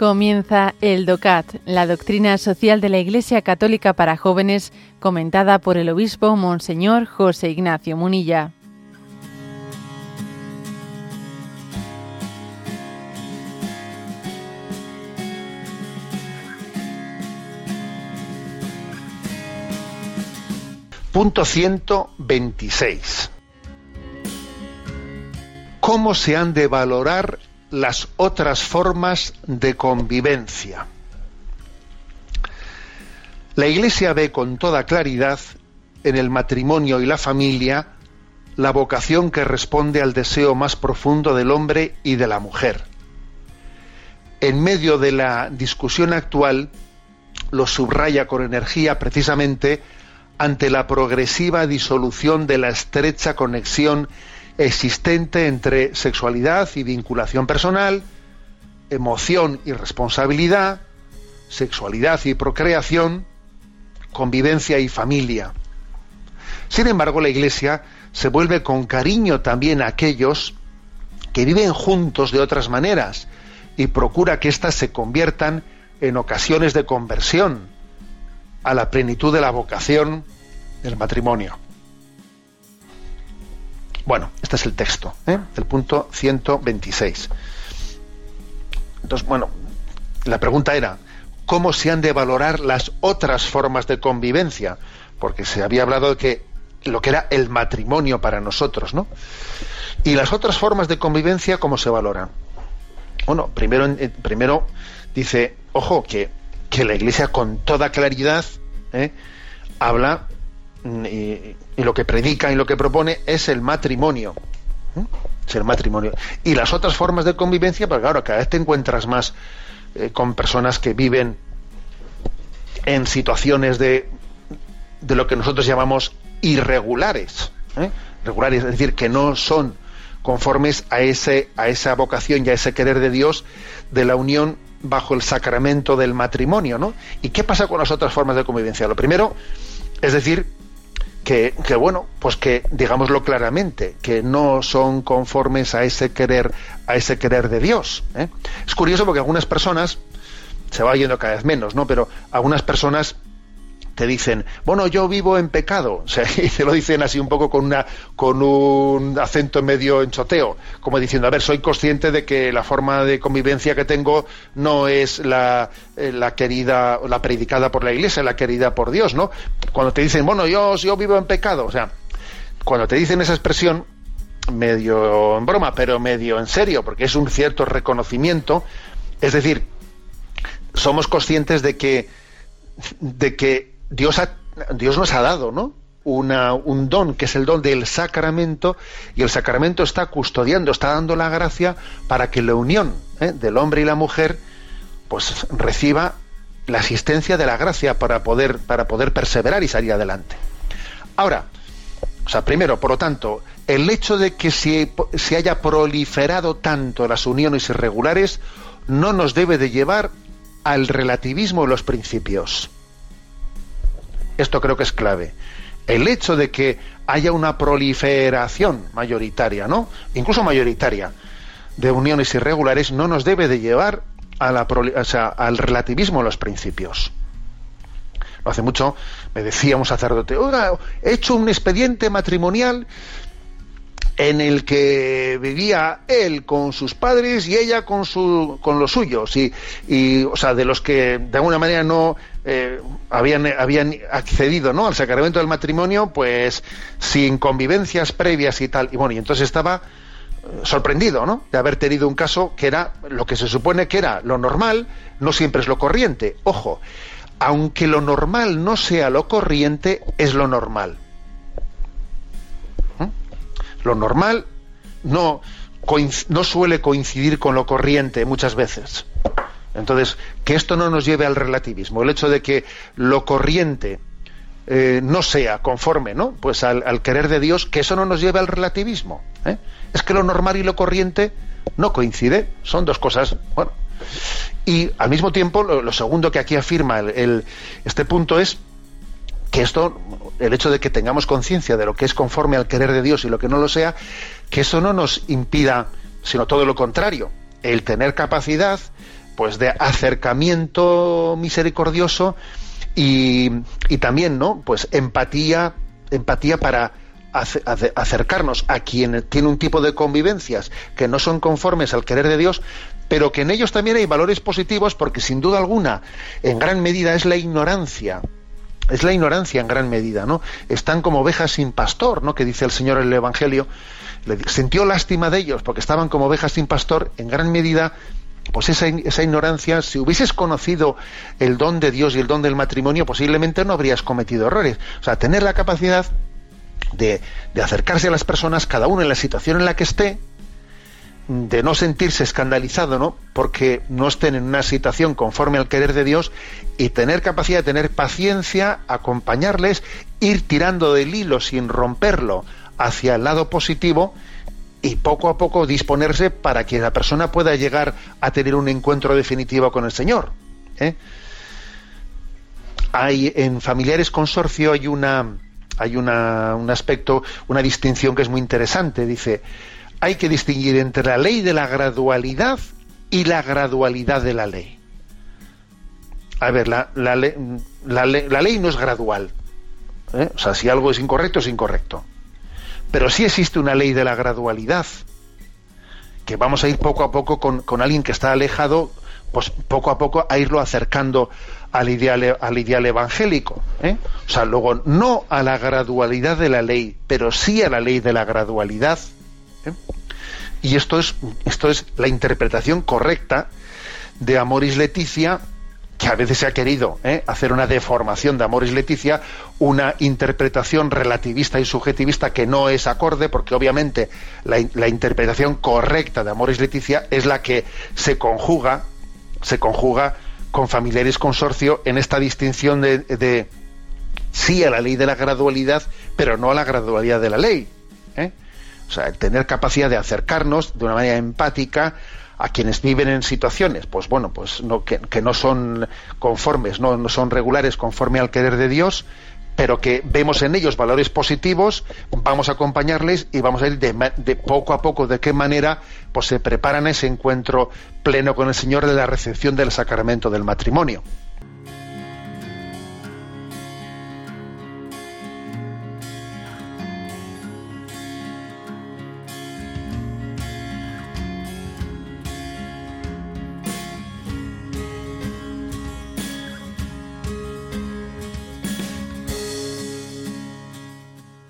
Comienza el DOCAT, la doctrina social de la Iglesia Católica para jóvenes, comentada por el obispo Monseñor José Ignacio Munilla. Punto 126. ¿Cómo se han de valorar las otras formas de convivencia. La Iglesia ve con toda claridad en el matrimonio y la familia la vocación que responde al deseo más profundo del hombre y de la mujer. En medio de la discusión actual, lo subraya con energía precisamente ante la progresiva disolución de la estrecha conexión existente entre sexualidad y vinculación personal, emoción y responsabilidad, sexualidad y procreación, convivencia y familia. Sin embargo, la Iglesia se vuelve con cariño también a aquellos que viven juntos de otras maneras y procura que éstas se conviertan en ocasiones de conversión a la plenitud de la vocación del matrimonio. Bueno, este es el texto, ¿eh? el punto 126. Entonces, bueno, la pregunta era, ¿cómo se han de valorar las otras formas de convivencia? Porque se había hablado de que lo que era el matrimonio para nosotros, ¿no? Y las otras formas de convivencia, ¿cómo se valoran? Bueno, primero, primero dice, ojo, que, que la Iglesia con toda claridad ¿eh? habla Mm, y, lo que predica y lo que propone es el matrimonio. Es el matrimonio. Y las otras formas de convivencia, pues claro, cada vez te encuentras más eh, con personas que viven en situaciones de, de lo que nosotros llamamos irregulares. ¿eh? Regulares, es decir, que no son conformes a, ese, a esa vocación y a ese querer de Dios de la unión bajo el sacramento del matrimonio, ¿no? ¿Y qué pasa con las otras formas de convivencia? Lo primero es decir que, bueno, pues que digámoslo claramente, que no son conformes a ese querer, a ese querer de Dios. ¿eh? Es curioso porque algunas personas, se va yendo cada vez menos, ¿no? Pero algunas personas te dicen, bueno, yo vivo en pecado, o sea, y te lo dicen así un poco con, una, con un acento medio enchoteo, como diciendo, a ver, soy consciente de que la forma de convivencia que tengo no es la, eh, la querida, la predicada por la Iglesia, la querida por Dios, ¿no? Cuando te dicen, bueno, yo, yo vivo en pecado, o sea, cuando te dicen esa expresión, medio en broma, pero medio en serio, porque es un cierto reconocimiento, es decir, somos conscientes de que, de que Dios, nos ha dado, ¿no? Una, un don, que es el don del sacramento, y el sacramento está custodiando, está dando la gracia para que la unión ¿eh? del hombre y la mujer pues reciba la asistencia de la gracia para poder, para poder perseverar y salir adelante. Ahora, o sea, primero, por lo tanto, el hecho de que se, se haya proliferado tanto las uniones irregulares no nos debe de llevar al relativismo de los principios. Esto creo que es clave. El hecho de que haya una proliferación mayoritaria, ¿no? Incluso mayoritaria, de uniones irregulares no nos debe de llevar al relativismo de los principios. No hace mucho me decía un sacerdote, he hecho un expediente matrimonial en el que vivía él con sus padres y ella con su con los suyos. Y, o sea de los que de alguna manera no eh, habían habían accedido no al sacramento del matrimonio pues sin convivencias previas y tal. Y bueno y entonces estaba eh, sorprendido ¿no? de haber tenido un caso que era lo que se supone que era lo normal no siempre es lo corriente. Ojo aunque lo normal no sea lo corriente es lo normal lo normal no, no suele coincidir con lo corriente muchas veces. Entonces, que esto no nos lleve al relativismo, el hecho de que lo corriente eh, no sea conforme, ¿no? Pues al, querer de Dios, que eso no nos lleve al relativismo. ¿eh? Es que lo normal y lo corriente no coincide, son dos cosas, bueno. Y al mismo tiempo, lo, segundo que aquí afirma este punto es que esto, el hecho de que tengamos conciencia de lo que es conforme al querer de Dios y lo que no lo sea, que eso no nos impida, sino todo lo contrario, el tener capacidad pues de acercamiento misericordioso y, y también, ¿no? Pues empatía, empatía para acercarnos a quien tiene un tipo de convivencias que no son conformes al querer de Dios, pero que en ellos también hay valores positivos porque sin duda alguna, en gran medida es la ignorancia. Es la ignorancia en gran medida, ¿no? Están como ovejas sin pastor, ¿no? Que dice el Señor en el Evangelio. Le sintió lástima de ellos porque estaban como ovejas sin pastor, en gran medida pues esa, esa, ignorancia, si hubieses conocido el don de Dios y el don del matrimonio, posiblemente no habrías cometido errores. O sea, tener la capacidad de, acercarse a las personas, cada uno en la situación en la que esté, de no sentirse escandalizado, ¿no? Porque no estén en una situación conforme al querer de Dios y tener capacidad de tener paciencia, acompañarles, ir tirando del hilo sin romperlo hacia el lado positivo y poco a poco disponerse para que la persona pueda llegar a tener un encuentro definitivo con el Señor. ¿eh? Hay en familiares consorcio hay una hay una, un aspecto, una distinción que es muy interesante. Dice, hay que distinguir entre la ley de la gradualidad y la gradualidad de la ley. A ver, la, ley no es gradual. ¿eh? O sea, si algo es incorrecto, es incorrecto. Pero sí existe una ley de la gradualidad, que vamos a ir poco a poco con, con alguien que está alejado, pues poco a poco a irlo acercando al ideal, al ideal evangélico. ¿eh? O sea, luego no a la gradualidad de la ley, pero sí a la ley de la gradualidad. ¿Eh? Y esto es, esto es la interpretación correcta de Amoris Leticia, que a veces se ha querido ¿eh? hacer una deformación de Amoris Leticia, una interpretación relativista y subjetivista que no es acorde, porque obviamente la, interpretación correcta de Amoris Leticia es la que se conjuga, se conjuga con familiares consorcio en esta distinción de, sí a la ley de la gradualidad, pero no a la gradualidad de la ley. ¿eh? O sea, tener capacidad de acercarnos de una manera empática a quienes viven en situaciones, pues bueno, pues no, que, no son conformes, no, son regulares conforme al querer de Dios, pero que vemos en ellos valores positivos, vamos a acompañarles y vamos a ir de, de, poco a poco de qué manera pues se preparan ese encuentro pleno con el Señor de la recepción del sacramento del matrimonio.